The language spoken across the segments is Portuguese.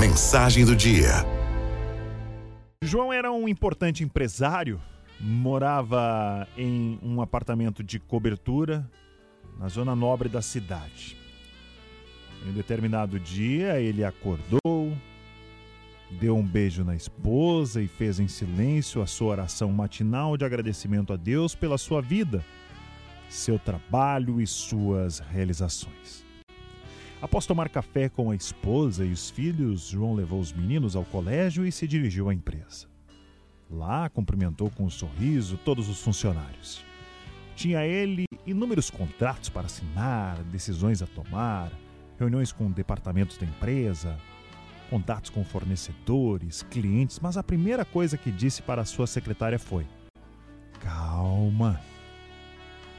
Mensagem do dia. João era um importante empresário, morava em um apartamento de cobertura na zona nobre da cidade. Em um determinado dia, ele acordou, deu um beijo na esposa e fez em silêncio a sua oração matinal de agradecimento a Deus pela sua vida, seu trabalho e suas realizações. Após tomar café com a esposa e os filhos, João levou os meninos ao colégio e se dirigiu à empresa. Lá, cumprimentou com um sorriso todos os funcionários. Tinha ele inúmeros contratos para assinar, decisões a tomar, reuniões com departamentos da empresa, contatos com fornecedores, clientes, mas a primeira coisa que disse para sua secretária foi: Calma.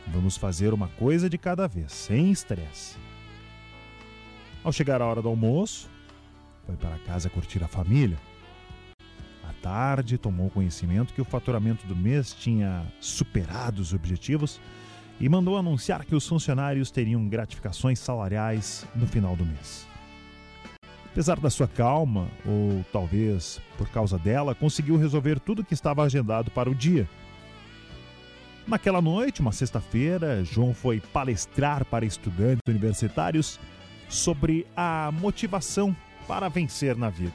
Vamos fazer uma coisa de cada vez, sem estresse. Ao chegar a hora do almoço, foi para casa curtir a família. À tarde, tomou conhecimento que o faturamento do mês tinha superado os objetivos e mandou anunciar que os funcionários teriam gratificações salariais no final do mês. Apesar da sua calma, ou talvez por causa dela, conseguiu resolver tudo que estava agendado para o dia. Naquela noite, uma sexta-feira, João foi palestrar para estudantes universitários sobre a motivação para vencer na vida.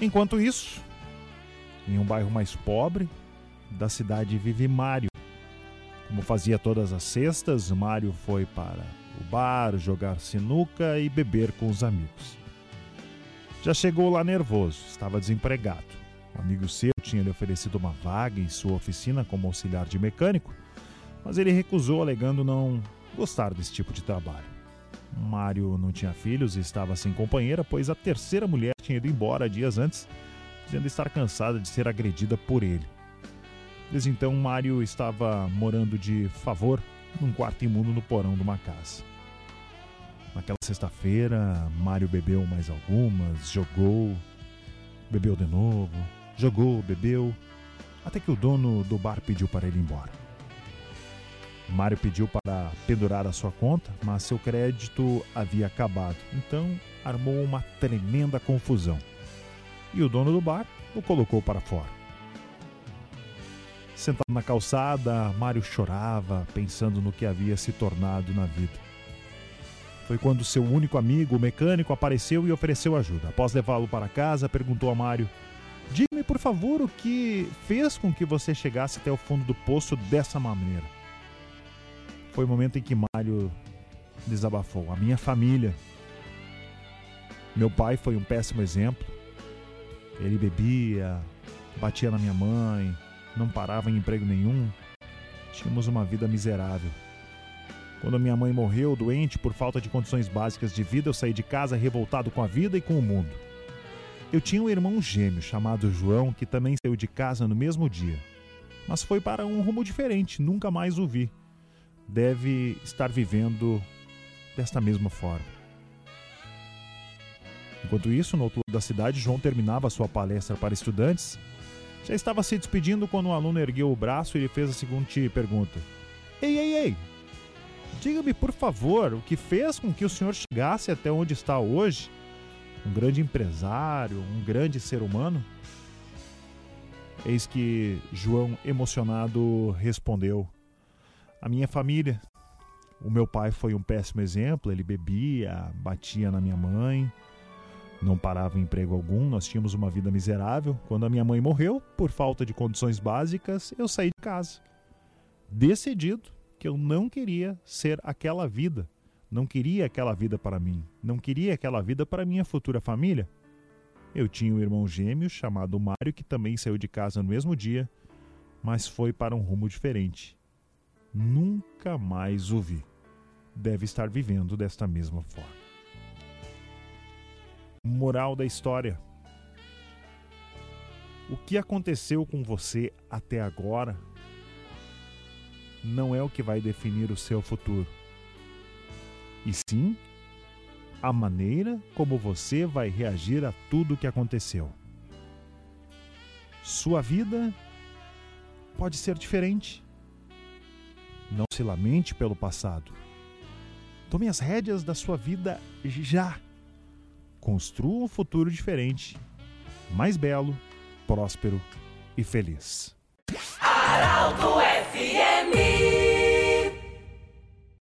Enquanto isso, em um bairro mais pobre da cidade vive Mário. Como fazia todas as sextas, Mário foi para o bar jogar sinuca e beber com os amigos. Já chegou lá nervoso, estava desempregado. Um amigo seu tinha lhe oferecido uma vaga em sua oficina como auxiliar de mecânico, mas ele recusou alegando não gostar desse tipo de trabalho. Mário não tinha filhos e estava sem companheira, pois a terceira mulher tinha ido embora dias antes, dizendo estar cansada de ser agredida por ele. Desde então, Mário estava morando de favor num quarto imundo no porão de uma casa. Naquela sexta-feira, Mário bebeu mais algumas, jogou, bebeu de novo, jogou, bebeu, até que o dono do bar pediu para ele ir embora. Mário pediu para pendurar a sua conta, mas seu crédito havia acabado. Então armou uma tremenda confusão. E o dono do bar o colocou para fora. Sentado na calçada, Mário chorava, pensando no que havia se tornado na vida. Foi quando seu único amigo, o mecânico, apareceu e ofereceu ajuda. Após levá-lo para casa, perguntou a Mário: Diga-me, por favor, o que fez com que você chegasse até o fundo do poço dessa maneira? Foi o momento em que Mário desabafou. A minha família. Meu pai foi um péssimo exemplo. Ele bebia, batia na minha mãe, não parava em emprego nenhum. Tínhamos uma vida miserável. Quando minha mãe morreu doente por falta de condições básicas de vida, eu saí de casa revoltado com a vida e com o mundo. Eu tinha um irmão gêmeo chamado João que também saiu de casa no mesmo dia, mas foi para um rumo diferente, nunca mais o vi deve estar vivendo desta mesma forma. Enquanto isso, no outro lado da cidade, João terminava sua palestra para estudantes. Já estava se despedindo quando um aluno ergueu o braço e lhe fez a seguinte pergunta: Ei, ei, ei! Diga-me, por favor, o que fez com que o senhor chegasse até onde está hoje? Um grande empresário, um grande ser humano? Eis que João, emocionado, respondeu: a minha família. O meu pai foi um péssimo exemplo, ele bebia, batia na minha mãe, não parava em emprego algum, nós tínhamos uma vida miserável. Quando a minha mãe morreu, por falta de condições básicas, eu saí de casa. Decidido que eu não queria ser aquela vida, não queria aquela vida para mim, não queria aquela vida para minha futura família. Eu tinha um irmão gêmeo chamado Mário que também saiu de casa no mesmo dia, mas foi para um rumo diferente nunca mais o vi. Deve estar vivendo desta mesma forma. Moral da história: O que aconteceu com você até agora não é o que vai definir o seu futuro, e sim a maneira como você vai reagir a tudo o que aconteceu. Sua vida pode ser diferente não se lamente pelo passado. Tome as rédeas da sua vida já. Construa um futuro diferente, mais belo, próspero e feliz. Aralto FM.